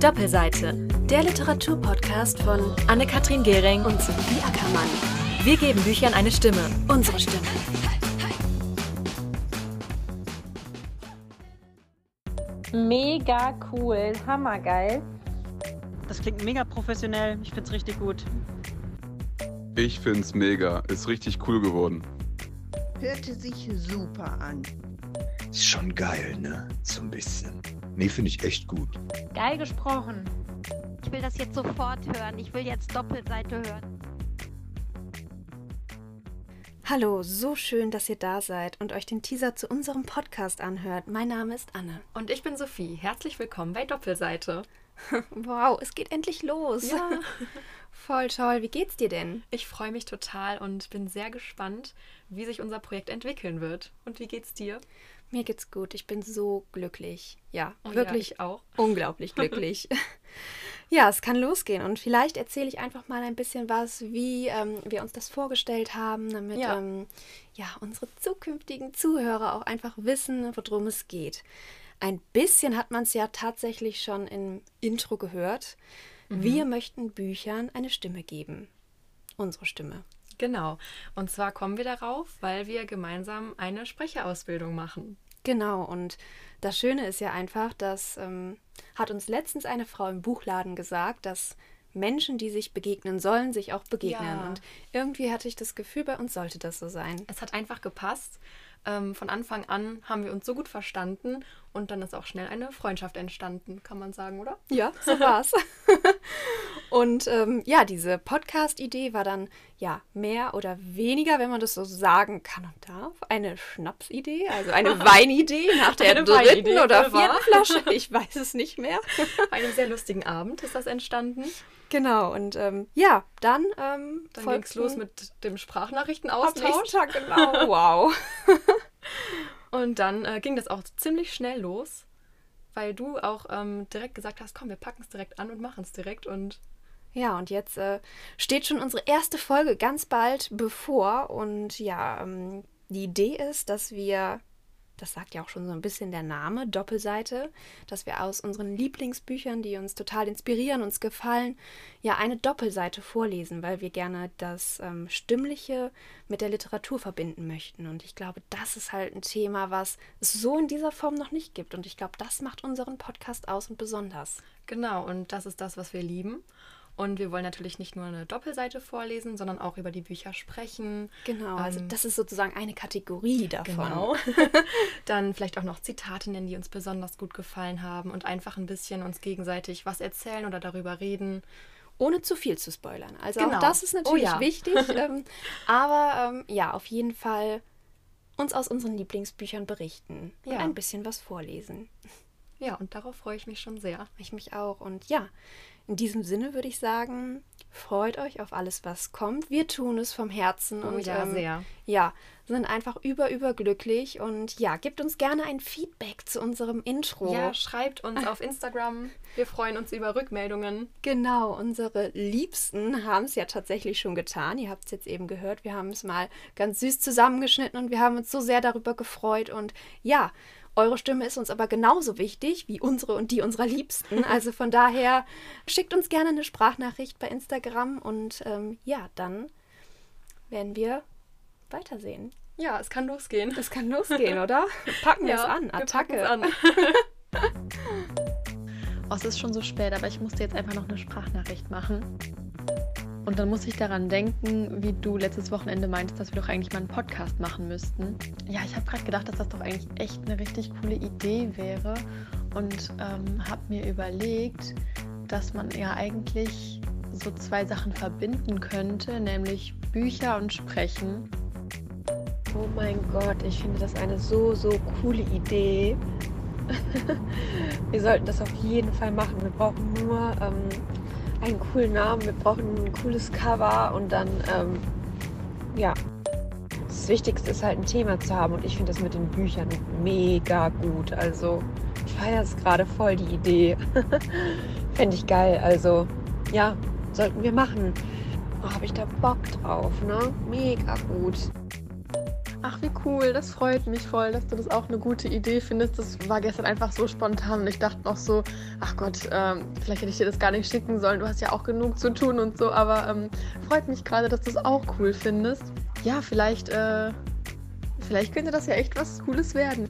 Doppelseite, der Literaturpodcast von Anne-Kathrin Gehring und Sophie Ackermann. Wir geben Büchern eine Stimme, unsere Stimme. Mega cool, hammergeil. Das klingt mega professionell. Ich find's richtig gut. Ich find's mega. Ist richtig cool geworden. Hörte sich super an. Ist schon geil, ne? So ein bisschen. Nee, finde ich echt gut. Geil gesprochen. Ich will das jetzt sofort hören. Ich will jetzt Doppelseite hören. Hallo, so schön, dass ihr da seid und euch den Teaser zu unserem Podcast anhört. Mein Name ist Anne. Und ich bin Sophie. Herzlich willkommen bei Doppelseite. Wow, es geht endlich los. Ja. Voll toll. Wie geht's dir denn? Ich freue mich total und bin sehr gespannt, wie sich unser Projekt entwickeln wird. Und wie geht's dir? Mir geht's gut. Ich bin so glücklich. Ja, Oh ja, wirklich ich auch. unglaublich glücklich. ja, es kann losgehen. Und vielleicht erzähle ich einfach mal ein bisschen was, wie ähm, wir uns das vorgestellt haben, damit Ja. Ähm, ja, unsere zukünftigen Zuhörer auch einfach wissen, worum es geht. Ein bisschen hat man es ja tatsächlich schon im Intro gehört. Wir möchten Büchern eine Stimme geben. Unsere Stimme. Genau. Und zwar kommen wir darauf, weil wir gemeinsam eine Sprecherausbildung machen. Genau, und das Schöne ist ja einfach, dass ähm, hat uns letztens eine Frau im Buchladen gesagt, dass Menschen, die sich begegnen sollen, sich auch begegnen. Ja. Und irgendwie hatte ich das Gefühl, bei uns sollte das so sein. Es hat einfach gepasst. Ähm, von Anfang an haben wir uns so gut verstanden und dann ist auch schnell eine Freundschaft entstanden, kann man sagen, oder? Ja, so war's. und ähm, ja, diese Podcast-Idee war dann ja mehr oder weniger, wenn man das so sagen kann und darf, eine Schnapsidee, also eine Weinidee nach der Eine dritten oder vierten Flasche. Ich weiß es nicht mehr. Bei einem sehr lustigen Abend ist das entstanden. Genau, und ähm, ja, dann, ähm, Dann ging es los mit dem Sprachnachrichtenaustausch. Tag, genau. Wow. Und dann äh, ging das auch ziemlich schnell los, weil du auch ähm, direkt gesagt hast, komm, wir packen es direkt an und machen es direkt. Und Ja, und jetzt äh, steht schon unsere erste Folge ganz bald bevor. Und ja, ähm, die Idee ist, dass wir, das sagt ja auch schon so ein bisschen der Name, Doppelseite, dass wir aus unseren Lieblingsbüchern, die uns total inspirieren, uns gefallen, ja eine Doppelseite vorlesen, weil wir gerne das ähm, Stimmliche mit der Literatur verbinden möchten. Und ich glaube, das ist halt ein Thema, was es so in dieser Form noch nicht gibt. Und ich glaube, das macht unseren Podcast aus und besonders. genau, und das ist das, was wir lieben. Und wir wollen natürlich nicht nur eine Doppelseite vorlesen, sondern auch über die Bücher sprechen. Genau, also Ähm, das ist sozusagen eine Kategorie davon. Genau. Dann vielleicht auch noch Zitate nennen, die uns besonders gut gefallen haben und einfach ein bisschen uns gegenseitig was erzählen oder darüber reden. Ohne zu viel zu spoilern. Also Genau. auch das ist natürlich Oh ja. wichtig. ähm, aber ähm, ja, auf jeden Fall uns aus unseren Lieblingsbüchern berichten und Ja. ein bisschen was vorlesen. Ja, und darauf freue ich mich schon sehr. Ich mich auch. Und ja, in diesem Sinne würde ich sagen, freut euch auf alles, was kommt. Wir tun es vom Herzen Oh und ja, ähm, sehr. ja, sind einfach über, überglücklich. Und ja, gebt uns gerne ein Feedback zu unserem Intro. Ja, schreibt uns auf Instagram. Wir freuen uns über Rückmeldungen. Genau, unsere Liebsten haben es ja tatsächlich schon getan. Ihr habt es jetzt eben gehört. Wir haben es mal ganz süß zusammengeschnitten und wir haben uns so sehr darüber gefreut. Und ja, eure Stimme ist uns aber genauso wichtig wie unsere und die unserer Liebsten. Also von daher schickt uns gerne eine Sprachnachricht bei Instagram und ähm, ja, dann werden wir weitersehen. Ja, es kann losgehen. Es kann losgehen, oder? Packen wir es Ja, an. wir Attacke. packen's an. Oh, es ist schon so spät, aber ich musste jetzt einfach noch eine Sprachnachricht machen. Und dann muss ich daran denken, wie du letztes Wochenende meintest, dass wir doch eigentlich mal einen Podcast machen müssten. Ja, ich habe gerade gedacht, dass das doch eigentlich echt eine richtig coole Idee wäre. Und ähm, habe mir überlegt, dass man ja eigentlich so zwei Sachen verbinden könnte, nämlich Bücher und Sprechen. Oh mein Gott, ich finde das eine so, so coole Idee. wir sollten das auf jeden Fall machen. Wir brauchen nur ähm, einen coolen Namen, wir brauchen ein cooles Cover und dann, ähm, ja. Das Wichtigste ist halt ein Thema zu haben und ich finde das mit den Büchern mega gut. Also, ich feiere es gerade voll, die Idee. Fände ich geil. Also, ja, sollten wir machen. Oh, habe ich da Bock drauf, ne? Mega gut. Ach, wie cool. Das freut mich voll, dass du das auch eine gute Idee findest. Das war gestern einfach so spontan und ich dachte noch so, ach Gott, ähm, vielleicht hätte ich dir das gar nicht schicken sollen. Du hast ja auch genug zu tun und so, aber ähm, freut mich gerade, dass du es auch cool findest. Ja, vielleicht, äh, vielleicht könnte das ja echt was Cooles werden.